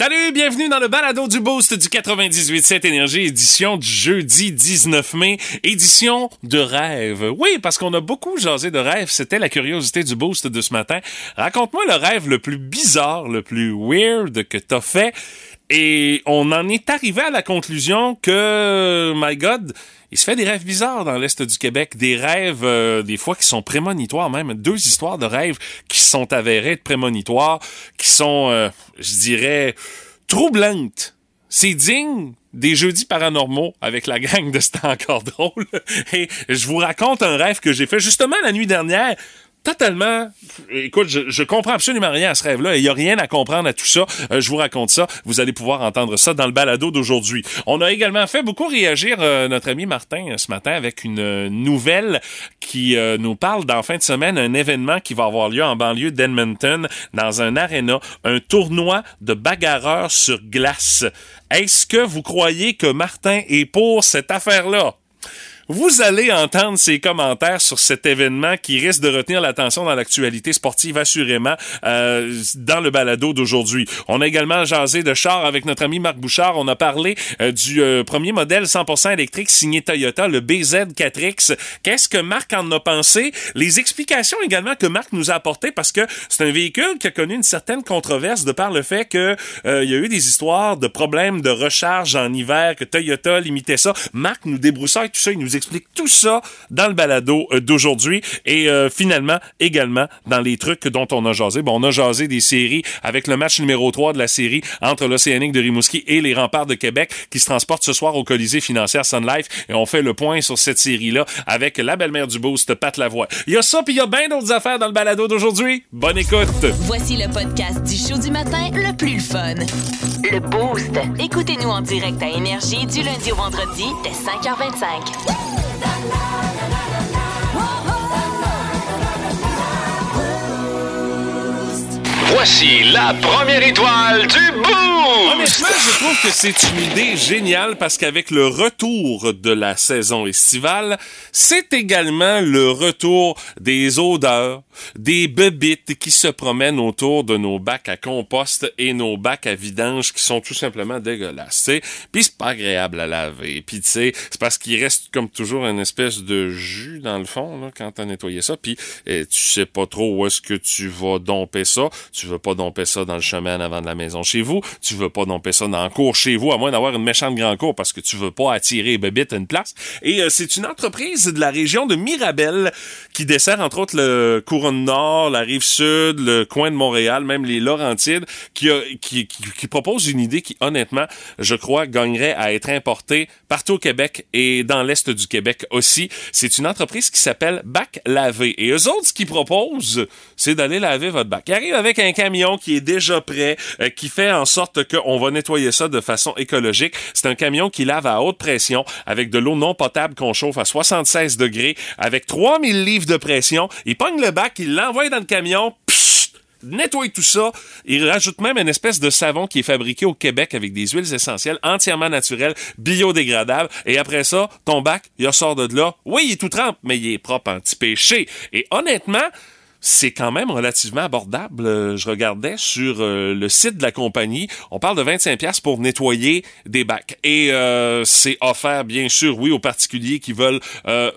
Salut, bienvenue dans le balado du Boost du 98.7 Énergie, édition du jeudi 19 mai, édition de rêve. Oui, parce qu'on a beaucoup jasé de rêve, c'était la curiosité du Boost de ce matin. Raconte-moi le rêve le plus bizarre, le plus weird que t'as fait. Et on en est arrivé à la conclusion que, my God, il se fait des rêves bizarres dans l'Est du Québec, des rêves euh, des fois qui sont prémonitoires même, deux histoires de rêves qui sont avérées de prémonitoires, qui sont, euh, je dirais, troublantes. C'est digne des jeudis paranormaux avec la gang de C'est encore drôle. Et je vous raconte un rêve que j'ai fait justement la nuit dernière totalement. Écoute, je, comprends absolument rien à ce rêve-là. Il y a rien à comprendre à tout ça. Euh, je vous raconte ça. Vous allez pouvoir entendre ça dans le balado d'aujourd'hui. On a également fait beaucoup réagir euh, notre ami Martin euh, ce matin avec une nouvelle qui nous parle dans fin de semaine un événement qui va avoir lieu en banlieue d'Edmonton dans un aréna, un tournoi de bagarreurs sur glace. Est-ce que vous croyez que Martin est pour cette affaire-là? Vous allez entendre ses commentaires sur cet événement qui risque de retenir l'attention dans l'actualité sportive, assurément, euh, dans le balado d'aujourd'hui. On a également jasé de char avec notre ami Marc Bouchard. On a parlé euh, du euh, premier modèle 100% électrique signé Toyota, le BZ4X. Qu'est-ce que Marc en a pensé? Les explications également que Marc nous a apportées parce que c'est un véhicule qui a connu une certaine controverse de par le fait que il y a eu des histoires de problèmes de recharge en hiver, que Toyota limitait ça. Marc nous débroussaille tout ça, explique tout ça dans le balado euh, d'aujourd'hui et euh, finalement également dans les trucs dont on a jasé. Bon, on a jasé des séries avec le match numéro 3 de la série entre l'Océanique de Rimouski et les Remparts de Québec qui se transportent ce soir au Colisée financière Sun Life et on fait le point sur cette série-là avec la belle-mère du Boost, Pat Lavoie. Il y a ça puis il y a bien d'autres affaires dans le balado d'aujourd'hui. Bonne écoute. Voici le podcast du show du matin le plus fun. Le Boost. Écoutez-nous en direct à Énergie du lundi au vendredi dès 5h25. The. Voici la première étoile du! Honnêtement, je trouve que c'est une idée géniale parce qu'avec le retour de la saison estivale, c'est également le retour des odeurs, des bébites qui se promènent autour de nos bacs à compost et nos bacs à vidange qui sont tout simplement dégueulasses, tu Puis c'est pas agréable à laver. Puis tu sais, c'est parce qu'il reste comme toujours une espèce de jus dans le fond là, quand t'as nettoyé ça. Puis eh, tu sais pas trop où est-ce que tu vas domper ça. Veux pas domper ça dans le chemin en avant de la maison chez vous. Tu veux pas domper ça dans le cour chez vous, à moins d'avoir une méchante grande cour parce que tu veux pas attirer bébites à une place. Et euh, c'est une entreprise de la région de Mirabel qui dessert entre autres le Couronne Nord, la rive sud, le coin de Montréal, même les Laurentides, qui, qui, qui, propose une idée qui, honnêtement, je crois, gagnerait à être importée partout au Québec et dans l'Est du Québec aussi. C'est une entreprise qui s'appelle Bac Lavé. Et eux autres, ce qu'ils proposent, c'est d'aller laver votre bac. Avec un camion qui est déjà prêt, euh, qui fait en sorte qu'on va nettoyer ça de façon écologique. C'est un camion qui lave à haute pression avec de l'eau non potable qu'on chauffe à 76 degrés, avec 3000 livres de pression. Il pogne le bac, il l'envoie dans le camion, pssst, nettoie tout ça. Il rajoute même une espèce de savon qui est fabriqué au Québec avec des huiles essentielles entièrement naturelles, biodégradables. Et après ça, ton bac, il sort de là. Oui, il est tout trempe, mais il est propre anti-péché. Et honnêtement, c'est quand même relativement abordable. Euh, je regardais sur euh, le site de la compagnie, on parle de 25 pièces pour nettoyer des bacs et euh, c'est offert bien sûr oui aux particuliers qui veulent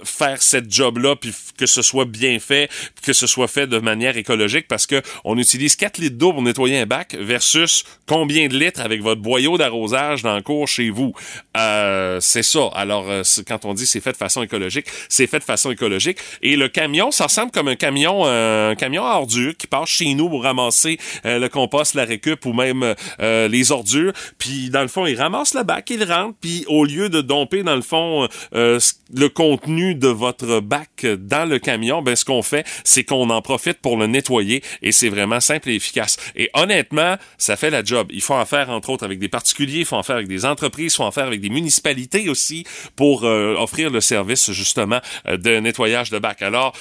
faire cette job là puis que ce soit bien fait, que ce soit fait de manière écologique parce que on utilise 4 litres d'eau pour nettoyer un bac versus combien de litres avec votre boyau d'arrosage dans le cours chez vous. c'est ça. Alors quand on dit c'est fait de façon écologique, c'est fait de façon écologique et le camion ça ressemble comme un camion un camion à ordures qui passe chez nous pour ramasser euh, le compost, la récup ou même euh, les ordures. Puis dans le fond, il ramasse le bac, il rentre, puis au lieu de domper dans le fond euh, le contenu de votre bac dans le camion, ben ce qu'on fait, c'est qu'on en profite pour le nettoyer et c'est vraiment simple et efficace. Et honnêtement, ça fait la job. Il faut en faire entre autres avec des particuliers, il faut en faire avec des entreprises, il faut en faire avec des municipalités aussi pour offrir le service justement de nettoyage de bac. Alors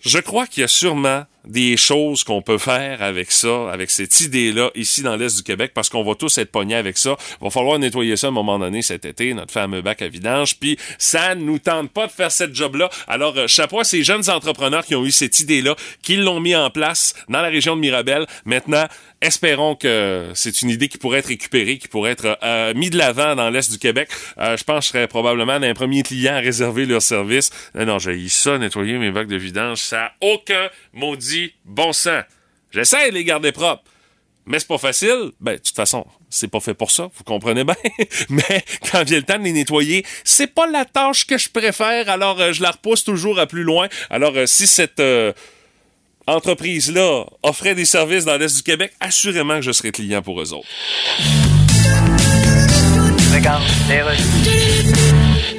je crois qu'il y a sûrement des choses qu'on peut faire avec ça, avec cette idée-là ici dans l'Est du Québec, parce qu'on va tous être pognés avec ça. Il va falloir nettoyer ça à un moment donné cet été, notre fameux bac à vidange, puis ça nous tente pas de faire cette job-là. Alors, euh, chapeau à ces jeunes entrepreneurs qui ont eu cette idée-là, qui l'ont mis en place dans la région de Mirabel. Maintenant, espérons que c'est une idée qui pourrait être récupérée, qui pourrait être euh, mis de l'avant dans l'Est du Québec. Euh, je pense que je serais probablement un premier client à réserver leur service. Non, non, j'ai ça, nettoyer mes bacs de vidange. Ça a aucun maudit bon sens. J'essaie de les garder propres. Mais c'est pas facile. Ben, de toute façon, c'est pas fait pour ça, vous comprenez bien. Mais quand vient le temps de les nettoyer, c'est pas la tâche que je préfère, alors euh, je la repousse toujours à plus loin. Alors, si cette entreprise-là offrait des services dans l'Est du Québec, assurément que je serais client pour eux autres.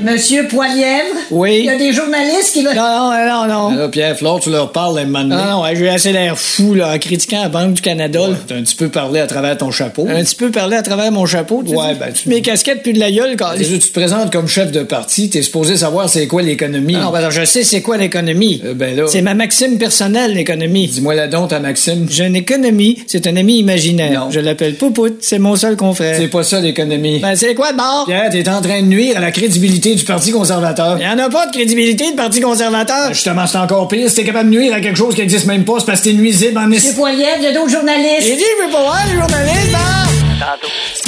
Monsieur Poilièvre? Oui. Il y a des journalistes qui veulent. Non, non, non, non. Là, Pierre Flore, tu leur parles un moment donné? Non, non, ouais, j'ai assez l'air fou, là, en critiquant la Banque du Canada. T'as un petit peu parlé à travers ton chapeau. Un petit peu parlé à travers mon chapeau, tu Ouais, dis? ben, tu- Mes casquettes puis de la gueule, quand Tu tu te présentes comme chef de parti, t'es supposé savoir c'est quoi l'économie. Non, ben, je sais c'est quoi l'économie. Euh, ben là, C'est ma maxime personnelle, l'économie. dis-moi la donc ta Maxime. J'ai une économie, c'est un ami imaginaire. Non. Je l'appelle Poupout, c'est mon seul confrère. C'est pas ça l'économie. Ben, c'est quoi de bord? Pierre, t'es en train de nuire à la crédibilité du Parti conservateur. Il y en a pas de crédibilité de Parti conservateur. Justement, c'est encore pire. Si t'es capable de nuire à quelque chose qui existe même pas, c'est parce que t'es nuisible en Monsieur Poilièvre, il y a d'autres journalistes. J'ai dit, je veux pas voir les journalistes, bord!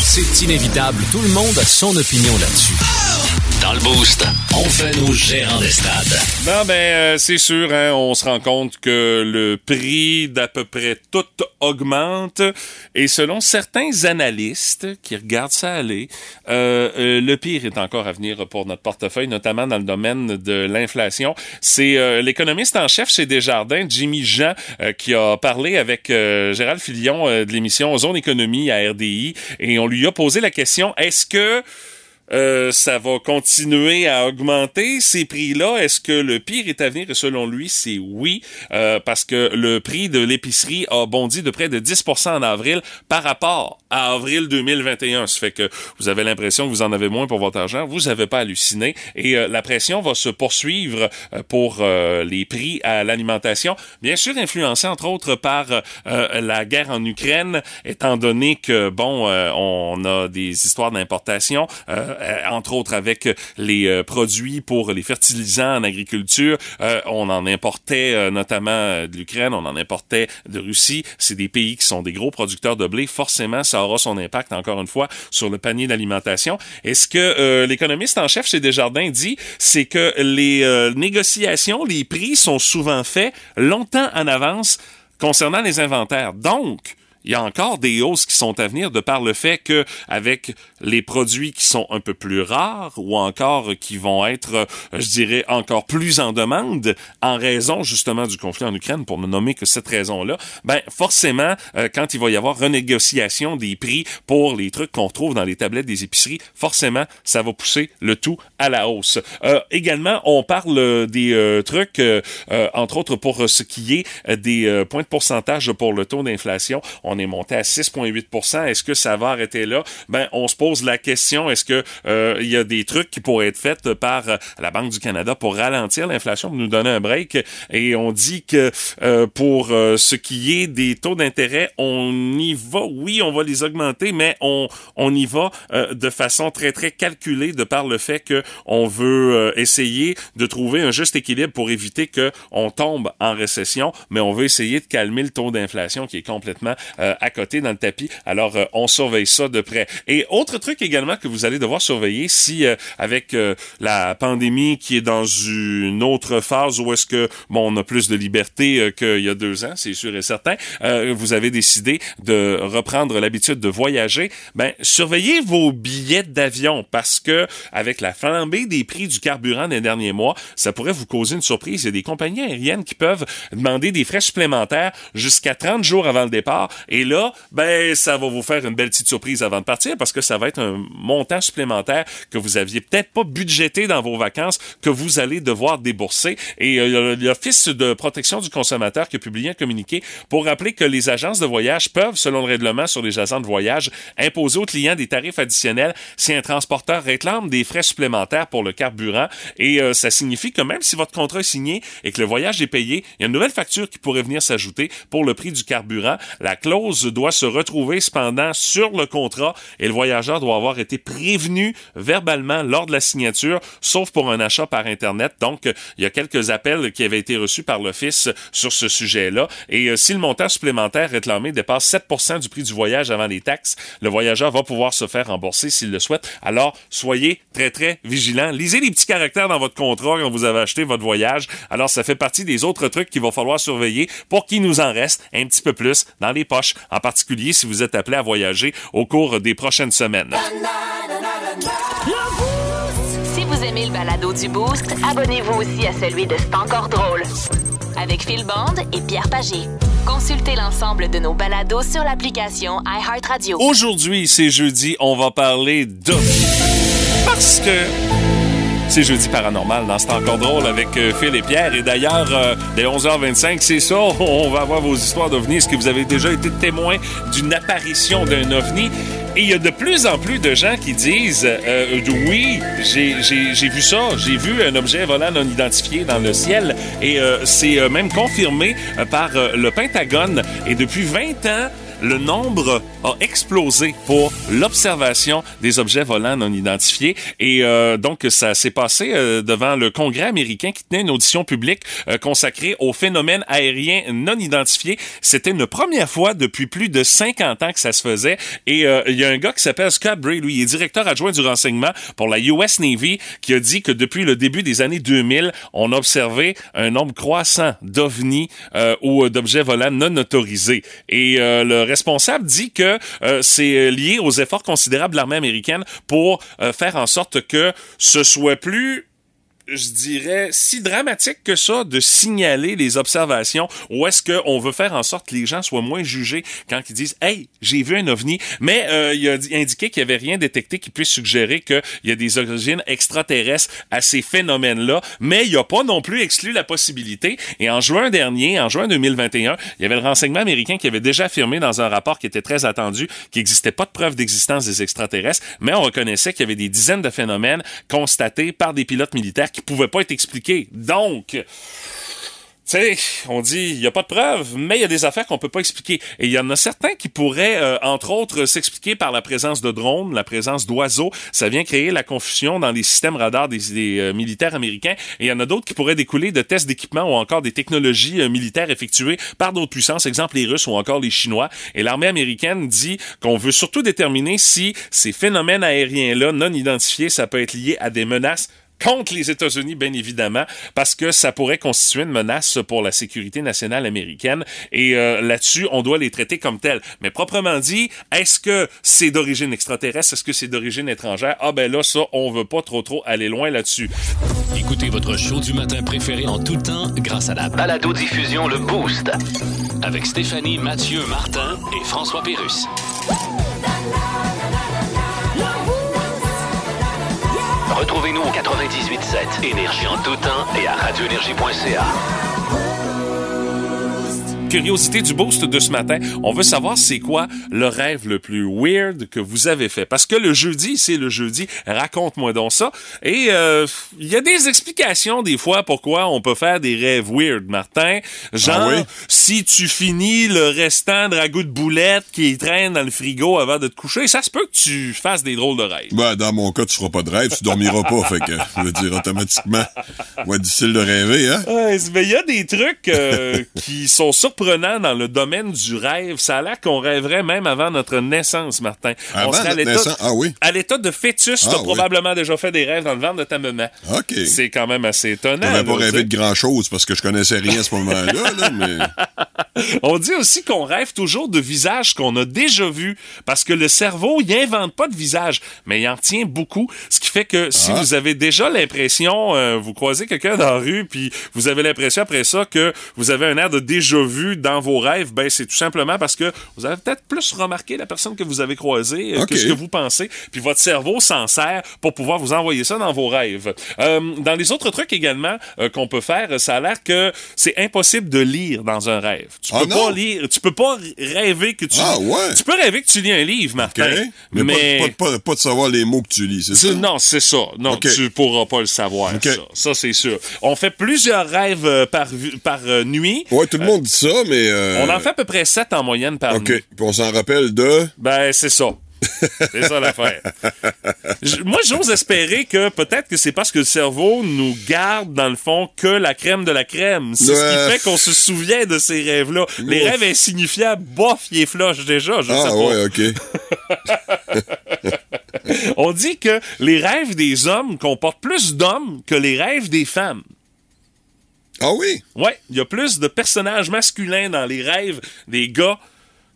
C'est inévitable, tout le monde a son opinion là-dessus. Dans le Boost, on fait nos gérants d'estrade. Non, ben, euh, c'est sûr, hein, on se rend compte que le prix d'à peu près tout augmente. Et selon certains analystes qui regardent ça aller, euh, euh, le pire est encore à venir pour notre portefeuille, notamment dans le domaine de l'inflation. C'est euh, l'économiste en chef chez Desjardins, Jimmy Jean, euh, qui a parlé avec Gérald Filion de l'émission Zone Économie à RDI. Et on lui a posé la question, est-ce que euh, ça va continuer à augmenter ces prix-là. Est-ce que le pire est à venir? Et selon lui, c'est oui, euh, parce que le prix de l'épicerie a bondi de près de 10% en avril par rapport à avril 2021. Ça fait que vous avez l'impression que vous en avez moins pour votre argent. Vous n'avez pas halluciné. Et euh, la pression va se poursuivre euh, pour les prix à l'alimentation. Bien sûr, influencé entre autres par la guerre en Ukraine, étant donné que, bon, on a des histoires d'importation, entre autres avec les euh, produits pour les fertilisants en agriculture. Euh, on en importait euh, notamment euh, de l'Ukraine, on en importait de Russie. C'est des pays qui sont des gros producteurs de blé. Forcément, ça aura son impact, encore une fois, sur le panier d'alimentation. Et ce que euh, l'économiste en chef chez Desjardins dit, c'est que les euh, négociations, les prix sont souvent faits longtemps en avance concernant les inventaires. Donc, il y a encore des hausses qui sont à venir de par le fait que avec les produits qui sont un peu plus rares ou encore qui vont être, euh, je dirais, encore plus en demande en raison justement du conflit en Ukraine, pour ne nommer que cette raison-là, ben forcément, euh, quand il va y avoir renégociation des prix pour les trucs qu'on trouve dans les tablettes des épiceries, forcément, ça va pousser le tout à la hausse. Euh, également, on parle des euh, trucs, euh, entre autres pour ce qui est des points de pourcentage pour le taux d'inflation. On est monté à 6,8% Est-ce que ça va arrêter là? Ben, on se pose la question, est-ce que euh, il y a des trucs qui pourraient être faits par euh, la Banque du Canada pour ralentir l'inflation, pour nous donner un break? Et on dit que euh, pour euh, ce qui est des taux d'intérêt, on y va, oui, on va les augmenter, mais on, on y va euh, de façon très, très calculée de par le fait que on veut essayer de trouver un juste équilibre pour éviter que on tombe en récession, mais on veut essayer de calmer le taux d'inflation qui est complètement à côté dans le tapis. Alors, euh, on surveille ça de près. Et autre truc également que vous allez devoir surveiller si, euh, avec euh, la pandémie qui est dans une autre phase où est-ce que, bon, on a plus de liberté euh, qu'il y a deux ans, c'est sûr et certain, euh, vous avez décidé de reprendre l'habitude de voyager, ben, surveillez vos billets d'avion parce que, avec la flambée des prix du carburant des derniers mois, ça pourrait vous causer une surprise. Il y a des compagnies aériennes qui peuvent demander des frais supplémentaires jusqu'à 30 jours avant le départ Et là, ben, ça va vous faire une belle petite surprise avant de partir parce que ça va être un montant supplémentaire que vous aviez peut-être pas budgété dans vos vacances que vous allez devoir débourser. Et euh, l'Office de protection du consommateur qui a publié un communiqué pour rappeler que les agences de voyage peuvent, selon le règlement sur les agents de voyage, imposer aux clients des tarifs additionnels si un transporteur réclame des frais supplémentaires pour le carburant. Et euh, ça signifie que même si votre contrat est signé et que le voyage est payé, il y a une nouvelle facture qui pourrait venir s'ajouter pour le prix du carburant. La clause doit se retrouver cependant sur le contrat et le voyageur doit avoir été prévenu verbalement lors de la signature, sauf pour un achat par Internet. Donc, il y a quelques appels qui avaient été reçus par l'Office sur ce sujet-là. Et euh, si le montant supplémentaire réclamé dépasse 7% du prix du voyage avant les taxes, le voyageur va pouvoir se faire rembourser s'il le souhaite. Alors, soyez très, très vigilants. Lisez les petits caractères dans votre contrat quand vous avez acheté votre voyage. Alors, ça fait partie des autres trucs qu'il va falloir surveiller pour qu'il nous en reste un petit peu plus dans les poches, en particulier si vous êtes appelé à voyager au cours des prochaines semaines. Si vous aimez le balado du Boost, abonnez-vous aussi à celui de C'est encore drôle. Avec Phil Bond et Pierre Pagé. Consultez l'ensemble de nos balados sur l'application iHeartRadio. Aujourd'hui, c'est jeudi, on va parler de... Parce que c'est jeudi paranormal dans C'est encore drôle avec euh, Phil et Pierre. Et d'ailleurs, euh, dès 11h25, c'est ça, on va avoir vos histoires d'ovnis. Est-ce que vous avez déjà été témoin d'une apparition d'un ovni? Et il y a de plus en plus de gens qui disent euh, oui, j'ai vu ça, j'ai vu un objet volant non identifié dans le ciel. Et c'est même confirmé par le Pentagone. Et depuis 20 ans, le nombre a explosé pour l'observation des objets volants non identifiés. Et euh, donc, ça s'est passé euh, devant le Congrès américain qui tenait une audition publique euh, consacrée aux phénomènes aériens non identifiés. C'était une première fois depuis plus de 50 ans que ça se faisait. Et il y a un gars qui s'appelle Scott Bray, lui, il est directeur adjoint du renseignement pour la US Navy, qui a dit que depuis le début des années 2000, on a observé un nombre croissant d'ovnis ou d'objets volants non autorisés. Et le responsable dit que euh, c'est lié aux efforts considérables de l'armée américaine pour euh, faire en sorte que ce soit plus je dirais, si dramatique que ça de signaler les observations ou est-ce qu'on veut faire en sorte que les gens soient moins jugés quand ils disent Hey, j'ai vu un ovni, mais euh, il a indiqué qu'il n'y avait rien détecté qui puisse suggérer qu'il y a des origines extraterrestres à ces phénomènes-là, mais il n'a pas non plus exclu la possibilité. Et en juin dernier, en juin 2021, il y avait le renseignement américain qui avait déjà affirmé dans un rapport qui était très attendu qu'il n'existait pas de preuve d'existence des extraterrestres, mais on reconnaissait qu'il y avait des dizaines de phénomènes constatés par des pilotes militaires qui pouvait pas être expliqué. Donc, sais, on dit, il n'y a pas de preuves, mais il y a des affaires qu'on peut pas expliquer. Et il y en a certains qui pourraient, euh, entre autres, s'expliquer par la présence de drones, la présence d'oiseaux. Ça vient créer la confusion dans les systèmes radars des, euh, militaires américains. Et il y en a d'autres qui pourraient découler de tests d'équipement ou encore des technologies euh, militaires effectuées par d'autres puissances, exemple les Russes ou encore les Chinois. Et l'armée américaine dit qu'on veut surtout déterminer si ces phénomènes aériens-là, non identifiés, ça peut être lié à des menaces contre les États-Unis, bien évidemment, parce que ça pourrait constituer une menace pour la sécurité nationale américaine. Et euh, là-dessus, on doit les traiter comme tels. Mais proprement dit, est-ce que c'est d'origine extraterrestre? Est-ce que c'est d'origine étrangère? Ah ben là, ça, on veut pas trop trop aller loin là-dessus. Écoutez votre show du matin préféré en tout temps grâce à la balado-diffusion Le Boost. Avec Stéphanie, Mathieu, Martin et François Pérus. Retrouvez-nous au 98.7 Énergie en tout temps et à radioénergie.ca curiosité du boost de ce matin, on veut savoir c'est quoi le rêve le plus weird que vous avez fait. Parce que le jeudi, c'est le jeudi. Raconte-moi donc ça. Et euh, il y a des explications des fois pourquoi on peut faire des rêves weird, Martin. Genre, Ah si tu finis le restant de ragoût de boulettes qui traîne dans le frigo avant de te coucher, ça se peut que tu fasses des drôles de rêves. Ben, dans mon cas, tu feras pas de rêve, tu dormiras pas, fait que, je veux dire, automatiquement, ouais, difficile de rêver, hein? Ouais, mais il y a des trucs euh, qui sont surprenants dans le domaine du rêve. Ça a l'air qu'on rêverait même avant notre naissance, Martin. Avant On serait à notre l'état- naissance? Ah oui? À l'état de fêtus, Ah t'as oui. probablement déjà fait des rêves dans le ventre de ta maman. OK. C'est quand même assez étonnant. J'avais pas rêvé de grand chose parce que je connaissais rien à ce moment-là, là, mais. On dit aussi qu'on rêve toujours de visages qu'on a déjà vus parce que le cerveau, il invente pas de visage, mais il en tient beaucoup. Ce qui fait que si Ah. vous avez déjà l'impression, euh, vous croisez quelqu'un dans la rue, puis vous avez l'impression après ça que vous avez un air de déjà vu dans vos rêves, ben c'est tout simplement parce que vous avez peut-être plus remarqué la personne que vous avez croisée euh, que ce que vous pensez, puis votre cerveau s'en sert pour pouvoir vous envoyer ça dans vos rêves. Euh, dans les autres trucs également euh, qu'on peut faire, ça a l'air que c'est impossible de lire dans un rêve. Tu Ah peux non? pas lire, tu peux pas rêver que tu Ah ouais? Tu peux rêver que tu lis un livre? Martin. Mais, Mais, Pas, pas, pas, pas de savoir les mots que tu lis, c'est ça? non, c'est ça. Non, OK. tu pourras pas le savoir. Ça, ça c'est sûr. On fait plusieurs rêves par, par nuit. Ouais, tout le monde dit ça, mais... euh, On en fait à peu près 7 en moyenne par OK. Puis on s'en rappelle de... Ben, c'est ça. C'est ça l'affaire. Moi, j'ose espérer que peut-être que c'est parce que le cerveau nous garde, dans le fond, que la crème de la crème. C'est ce qui fait qu'on se souvient de ces rêves-là. Les rêves insignifiables, bof, ils flush déjà, je sais Ah pas. ouais, OK. On dit que les rêves des hommes comportent plus d'hommes que les rêves des femmes. Ah oui? Ouais, il y a plus de personnages masculins dans les rêves des gars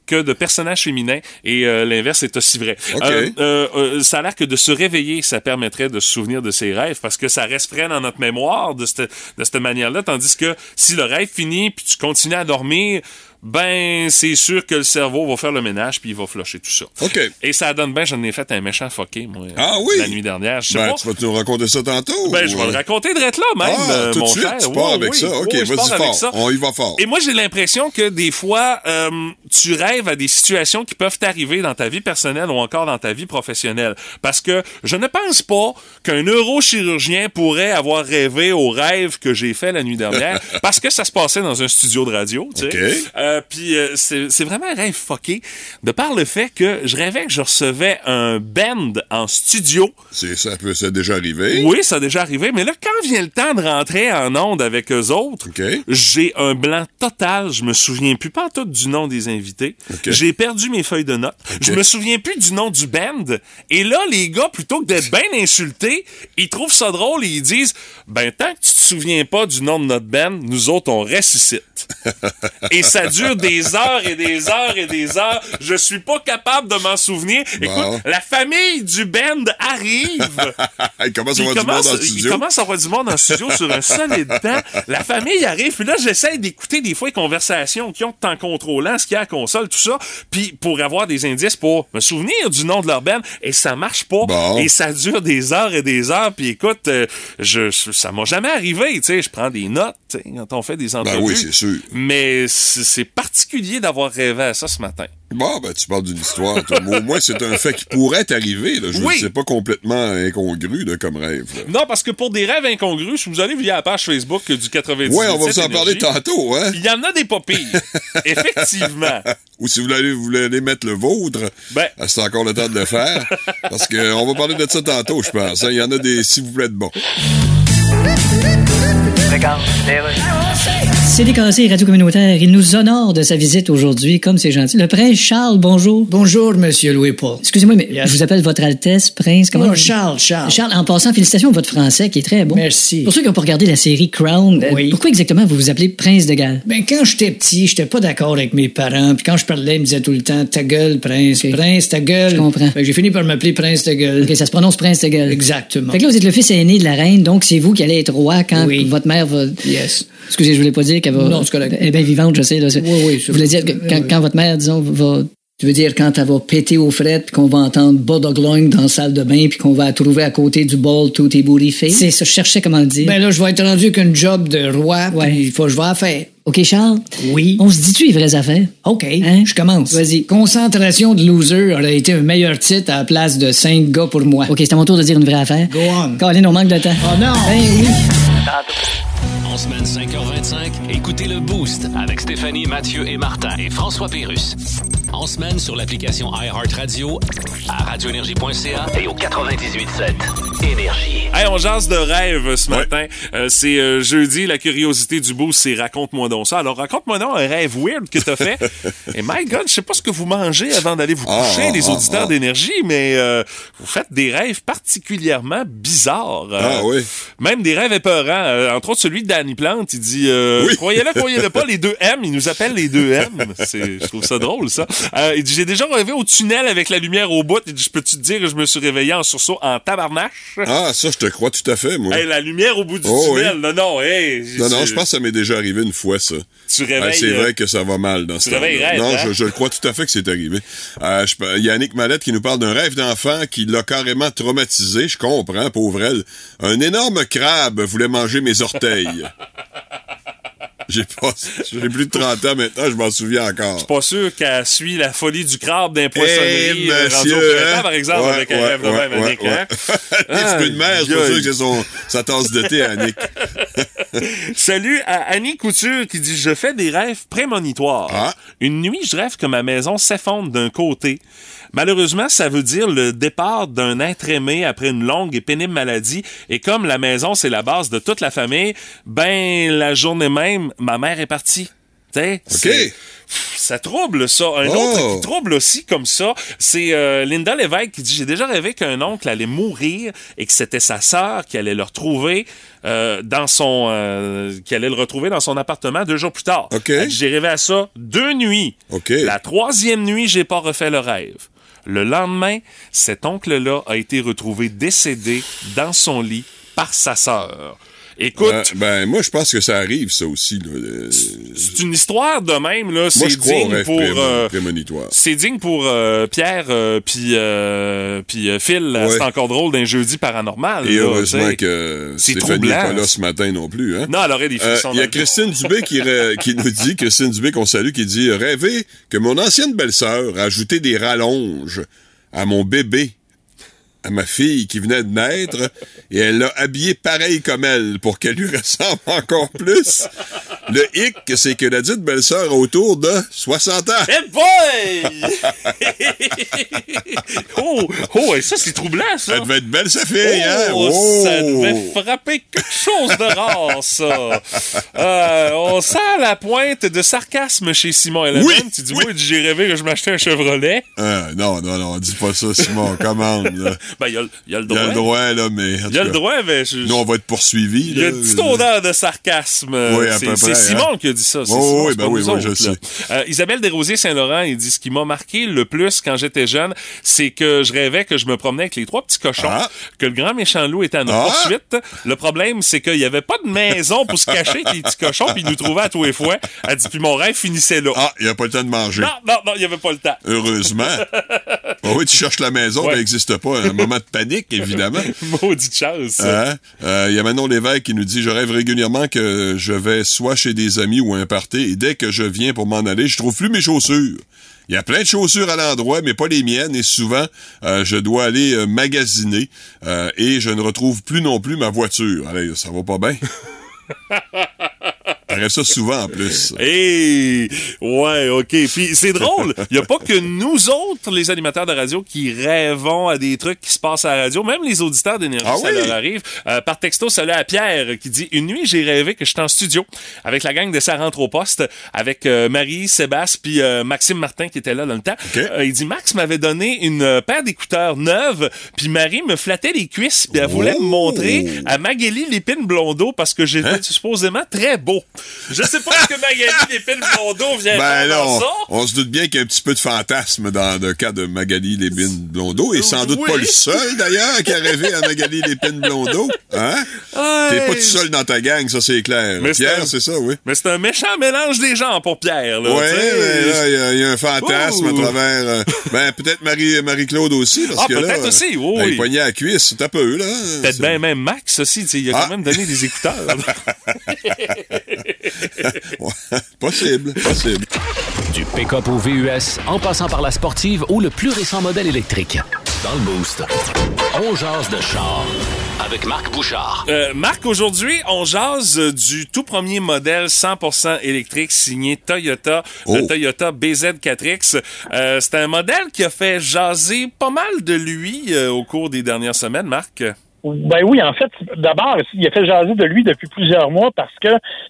que de personnages féminins et euh, l'inverse est aussi vrai. Euh, euh, ça a l'air que de se réveiller, ça permettrait de se souvenir de ses rêves parce que ça reste frais dans notre mémoire de cette, de cette manière-là, tandis que si le rêve finit puis tu continues à dormir, ben c'est sûr que le cerveau va faire le ménage puis il va flusher tout ça. OK. Et ça donne bien, j'en ai fait un méchant fucké, moi, Ah oui? la nuit dernière. Je sais Ben, pas. tu vas nous raconter ça tantôt? Ben, je vais ou, le euh? raconter d'être là, même, Ah, euh, tout de suite, cher. tu pars Oui, avec oui, ça? OK, oui, vas-y fort. ça. On y va fort. Et moi, j'ai l'impression que des fois, euh, tu rêves à des situations qui peuvent t'arriver dans ta vie personnelle ou encore dans ta vie professionnelle. Parce que je ne pense pas qu'un neurochirurgien pourrait avoir rêvé au rêve que j'ai fait la nuit dernière parce que ça se passait dans un studio de radio, tu sais. OK. Euh, Puis euh, c'est vraiment un rêve fucké de par le fait que je rêvais que je recevais un band en studio C'est, ça peut, c'est déjà arrivé. oui, ça a déjà arrivé, mais là, quand vient le temps de rentrer en onde avec eux autres, j'ai un blanc total. Je me souviens plus pas tout du nom des invités. J'ai perdu mes feuilles de notes. Je me souviens plus du nom du band. Et là, les gars, plutôt que d'être bien insultés, ils trouvent ça drôle et ils disent, ben, tant que tu te souviens pas du nom de notre band, nous autres, on ressuscite. et ça dure des heures et des heures et des heures. Je suis pas capable de m'en souvenir. Bon. Écoute, la famille du band arrive. Il commence à avoir du monde il studio. commence à avoir du monde en studio sur un solide temps. La famille arrive, puis là, j'essaie d'écouter des fois les conversations qui ont en contrôlant ce qu'il y a à la console, tout ça, puis pour avoir des indices pour me souvenir du nom de leur band, et ça marche pas. Bon. Et ça dure des heures et des heures, puis écoute, euh, je, ça m'a jamais arrivé, tu sais, je prends des notes, quand on fait des entrevues. Ben oui, c'est sûr. Mais c'est c'est particulier d'avoir rêvé à ça ce matin. Bon, ben, tu parles d'une histoire. Au moins, c'est un fait qui pourrait t'arriver. Je Oui. C'est pas complètement incongru là, comme rêve. là. Non, parce que pour des rêves incongrus, si vous allez via la page Facebook du 98 Ouais, on va vous en parler tantôt, hein? Il y en a des pas pires. Effectivement. Ou si vous voulez, vous voulez aller mettre le vôtre, Ben. euh, c'est encore le temps de le faire. parce que on va parler de ça tantôt, je pense. hein. Il y en a des, si vous voulez être bon. CDKC Radio Communautaire, il nous honore de sa visite aujourd'hui, comme c'est gentil. Le prince Charles, bonjour. Bonjour, monsieur Louis-Paul. Excusez-moi, mais je vous appelle votre Altesse, prince. Comment Oh, vous- Charles, Charles. Charles, en passant, félicitations pour votre français qui est très bon. Merci. Pour ceux qui n'ont pas regardé la série Crown, euh, Oui. pourquoi exactement vous vous appelez Prince de Galles? Ben, quand j'étais petit, j'étais pas d'accord avec mes parents. Puis quand je parlais, ils me disaient tout le temps Ta gueule, prince. Prince, ta gueule. Je comprends. Que j'ai fini par m'appeler Prince ta gueule. Ok, ça se prononce Prince de Galles. Exactement. Fait que là, vous êtes le fils aîné de la reine, donc c'est vous qui allez être roi quand Oui. votre mère va. Yes. Excusez, je voulais pas dire qu'elle va. Non, c'est correct. Elle est bien vivante, je sais. Là. Oui, oui, Je voulais dire que quand, quand votre mère, disons, va. Tu veux dire quand elle va péter aux frettes, puis qu'on va entendre Bodogloing dans la salle de bain, puis qu'on va la trouver à côté du bol tout ébouriffé? C'est ça, je cherchais comment le dire. Ben là, je vais être rendu qu'une job de roi. Ouais. puis Il faut que je vais la faire. OK, Charles? Oui. On se dit-tu les vraies affaires? OK. Hein? Je commence. Vas-y. Concentration de loser aurait été un meilleur titre à la place de 5 gars pour moi. OK, c'est à mon tour de dire une vraie affaire. Go on. Colin, on manque de temps. Oh non! Ben oui. En semaine 5h25, écoutez le Boost Avec Stéphanie, Mathieu et Martin et François Pérus. En semaine sur l'application iHeartRadio, à radioénergie.ca et au 98.7 Énergie. Hey, on jase de rêve ce matin. Euh, c'est euh, jeudi, la curiosité du beau, c'est raconte-moi donc ça. Alors raconte-moi donc un rêve weird que t'as fait. Et my God, je sais pas ce que vous mangez avant d'aller vous Ah, coucher, ah, les ah, auditeurs ah. d'énergie, mais euh, vous faites des rêves particulièrement bizarres. Euh, Ah oui. Même des rêves épeurants. Euh, entre autres, celui de Danny Plante, il dit euh, Oui. Croyez-le, croyez-le pas, les deux M, il nous appelle les deux M. C'est, je trouve ça drôle, ça. Euh, il dit J'ai déjà rêvé au tunnel avec la lumière au bout. Il dit Je peux-tu te dire que je me suis réveillé en sursaut en tabarnache? Ah, ça, je te crois tout à fait, moi. Hey, la lumière au bout du Oh, tunnel. Non, non, hey. non, non, je pense que ça m'est déjà arrivé une fois, ça. Tu réveilles. c'est euh, vrai que ça va mal dans ce réveilles Non, hein? je, je le crois tout à fait que c'est arrivé. Euh, je, il y a Annick Mallette qui nous parle d'un rêve d'enfant qui l'a carrément traumatisé. Je comprends, pauvre elle. Un énorme crabe voulait manger mes orteils. J'ai pas, j'ai plus de 30 ans maintenant, je m'en souviens encore. Pas sûr qu'elle suit la folie du crabe d'un poissonnerie Eh, euh, rendu au monsieur, printemps, hein? par exemple, Ouais, avec un rêve de même, Annick, hein? Les fruits de mer, c'est sûr que son, sa tasse de thé, Annick. Salut à Annie Couture qui dit Je fais des rêves prémonitoires. Ah. Une nuit, je rêve que ma maison s'effondre d'un côté. Malheureusement, ça veut dire le départ d'un être aimé après une longue et pénible maladie. Et comme la maison, c'est la base de toute la famille, ben, la journée même, ma mère est partie. T'sais, c'est- Ça trouble, ça. Un Oh. autre qui trouble aussi comme ça, c'est euh, Linda Lévesque qui dit J'ai déjà rêvé qu'un oncle allait mourir et que c'était sa sœur qui allait le retrouver euh, dans son. euh, qui allait le retrouver dans son appartement deux jours plus tard. OK. J'ai rêvé à ça deux nuits. OK. La troisième nuit, j'ai pas refait le rêve. Le lendemain, cet oncle-là a été retrouvé décédé dans son lit par sa sœur. Écoute, Euh, ben, moi, je pense que ça arrive, ça aussi. Euh, c'est une histoire de même, là. moi, C'est je crois au digne pour. euh, prémonitoire. c'est digne pour euh, Pierre euh, puis euh, puis euh, Phil. Ouais. C'est encore drôle d'un jeudi paranormal. Et là, heureusement t'sais. que C'est Stéphanie n'est pas là ce matin non plus. Hein? Non, elle aurait des Euh. Il y a. Christine Dubé qui nous dit, Christine Dubé qu'on salue, qui dit Rêver que mon ancienne belle-sœur a ajouté des rallonges à mon bébé, à ma fille qui venait de naître, et elle l'a habillé pareil comme elle pour qu'elle lui ressemble encore plus. Le hic, c'est que la dite belle-sœur a autour de 60 ans. Eh boy! oh, oh, et ça, c'est troublant, ça. Elle devait être belle, sa fille, hein? Oh, ça Oh! devait frapper quelque chose de rare, ça. Euh, on sent la pointe de sarcasme chez Simon Element. Oui, Tu dis, oui. moi, j'ai rêvé que je m'achetais un Chevrolet. Ah, non, non, non, dis pas ça, Simon, commande. Là. Ben, il y a, le- il y a le Il droit. y a le droit, là, mais. Il y a le droit, mais je- Nous, on va être poursuivis. Il y a une petite odeur de sarcasme. Oui, à c'est près, Simon hein. qui a dit ça. Oh, Simon, oui, c'est ben oui, oui, je sais. Euh, Isabelle Desrosiers-Saint-Laurent, il dit ce qui m'a marqué le plus quand j'étais jeune, c'est que je rêvais que je me promenais avec les trois petits cochons, Ah. que le grand méchant loup était à notre Ah. poursuite. Le problème, c'est qu'il y avait pas de maison pour se cacher avec les petits cochons, puis ils nous trouvaient à tous les fois. Elle dit, puis mon rêve finissait là. Ah, il n'y a pas le temps de manger. Non, non, non, il y avait pas le temps. Heureusement. Ah oui, tu cherches la maison, Ouais. elle n'existe pas. Un moment de panique, évidemment. Maudite chance. Hein? Euh, Il y a Manon Lévesque qui nous dit Je rêve régulièrement que je vais soit chez des amis ou à un party, et dès que je viens pour m'en aller, je trouve plus mes chaussures. Il y a plein de chaussures à l'endroit, mais pas les miennes, et souvent, euh, je dois aller euh, magasiner, et je ne retrouve plus non plus ma voiture. Allez, ça va pas bien. Arrive ça souvent en plus. Hey! Ouais, OK. Puis c'est drôle, il y a pas que nous autres, les animateurs de radio, qui rêvons à des trucs qui se passent à la radio. Même les auditeurs d'énergie, Ah ça oui? leur arrive. Euh, par texto, salut à Pierre qui dit « Une nuit, j'ai rêvé que j'étais en studio avec la gang de Ça rentre au poste, avec euh, Marie, Sébastien puis euh, Maxime Martin qui était là dans le temps. OK. Euh, il dit « Max m'avait donné une paire d'écouteurs neuves, puis Marie me flattait les cuisses, puis elle voulait Oh! me montrer à Magali Lépine Blondeau parce que j'étais Hein? supposément très beau. Je sais pas ce que Magali Lépine Blondeau vient Ben faire là, on, ça. on se doute bien qu'il y a un petit peu de fantasme dans le cas de Magali Lépine Blondeau, et sans doute Oui. pas le seul d'ailleurs qui a rêvé à Magali Lépine Blondeau. Hein? T'es pas tout seul dans ta gang, ça c'est clair. Mais Pierre, un- c'est ça, oui. Mais c'est un méchant mélange des gens pour Pierre, là. Ouais, tu sais. mais là, il y a- il y, a un fantasme Ouh. à travers. euh, ben, peut-être Marie, Marie-Claude aussi, parce Ah, que là. peut-être aussi, oui, Elle oui. à la cuisse, c'est un peu, là. Peut-être bien même Max aussi, il a Ah. quand même donné des écouteurs. Ouais, possible, possible. Du pick-up au VUS, en passant par la sportive ou le plus récent modèle électrique. Dans le Boost, on jase de char avec Marc Bouchard. Euh, Marc, aujourd'hui, on jase du tout premier modèle 100% électrique signé Toyota, le Oh. Toyota BZ4X. Euh, c'est un modèle qui a fait jaser pas mal de lui euh, au cours des dernières semaines, Marc. Ben oui, en fait, d'abord, il a fait jaser de lui depuis plusieurs mois parce que